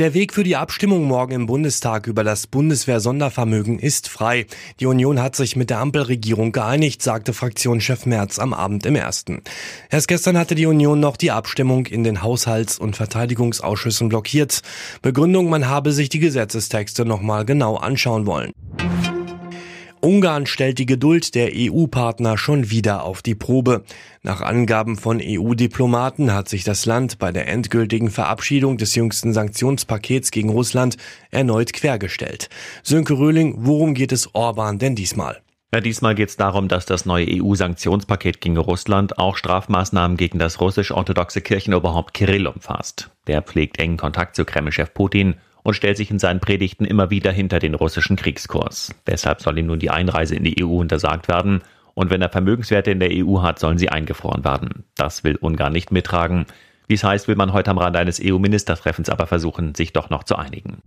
Der Weg für die Abstimmung morgen im Bundestag über das Bundeswehr-Sondervermögen ist frei. Die Union hat sich mit der Ampelregierung geeinigt, sagte Fraktionschef Merz am Abend im ersten. Erst gestern hatte die Union noch die Abstimmung in den Haushalts- und Verteidigungsausschüssen blockiert. Begründung, man habe sich die Gesetzestexte nochmal genau anschauen wollen. Ungarn stellt die Geduld der EU-Partner schon wieder auf die Probe. Nach Angaben von EU-Diplomaten hat sich das Land bei der endgültigen Verabschiedung des jüngsten Sanktionspakets gegen Russland erneut quergestellt. Sönke Röhling, worum geht es Orban denn diesmal? Ja, diesmal geht es darum, dass das neue EU-Sanktionspaket gegen Russland auch Strafmaßnahmen gegen das russisch-orthodoxe Kirchenoberhaupt Kirill umfasst. Der pflegt engen Kontakt zu Kremlchef Putin und stellt sich in seinen Predigten immer wieder hinter den russischen Kriegskurs. Deshalb soll ihm nun die Einreise in die EU untersagt werden und wenn er Vermögenswerte in der EU hat, sollen sie eingefroren werden. Das will Ungarn nicht mittragen. Wie es heißt, will man heute am Rande eines EU-Ministertreffens aber versuchen, sich doch noch zu einigen.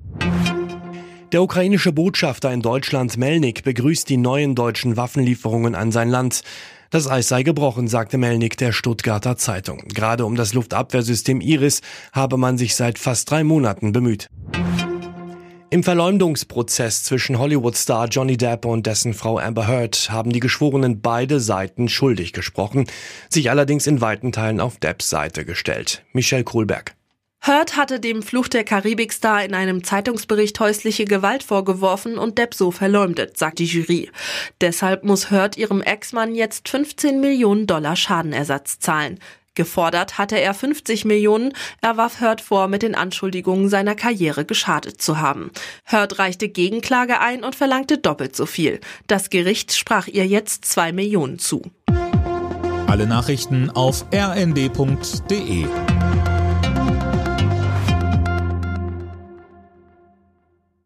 Der ukrainische Botschafter in Deutschland Melnik begrüßt die neuen deutschen Waffenlieferungen an sein Land. Das Eis sei gebrochen, sagte Melnik der Stuttgarter Zeitung. Gerade um das Luftabwehrsystem Iris habe man sich seit fast drei Monaten bemüht. Im Verleumdungsprozess zwischen Hollywood-Star Johnny Depp und dessen Frau Amber Heard haben die Geschworenen beide Seiten schuldig gesprochen, sich allerdings in weiten Teilen auf Depps Seite gestellt. Michelle Kohlberg. Heard hatte dem Fluch der Karibik-Star in einem Zeitungsbericht häusliche Gewalt vorgeworfen und Depp so verleumdet, sagt die Jury. Deshalb muss Heard ihrem Ex-Mann jetzt 15 Millionen Dollar Schadenersatz zahlen. Gefordert hatte er 50 Millionen. Er warf Hurt vor, mit den Anschuldigungen seiner Karriere geschadet zu haben. Hurt reichte Gegenklage ein und verlangte doppelt so viel. Das Gericht sprach ihr jetzt zwei Millionen zu. Alle Nachrichten auf rnd.de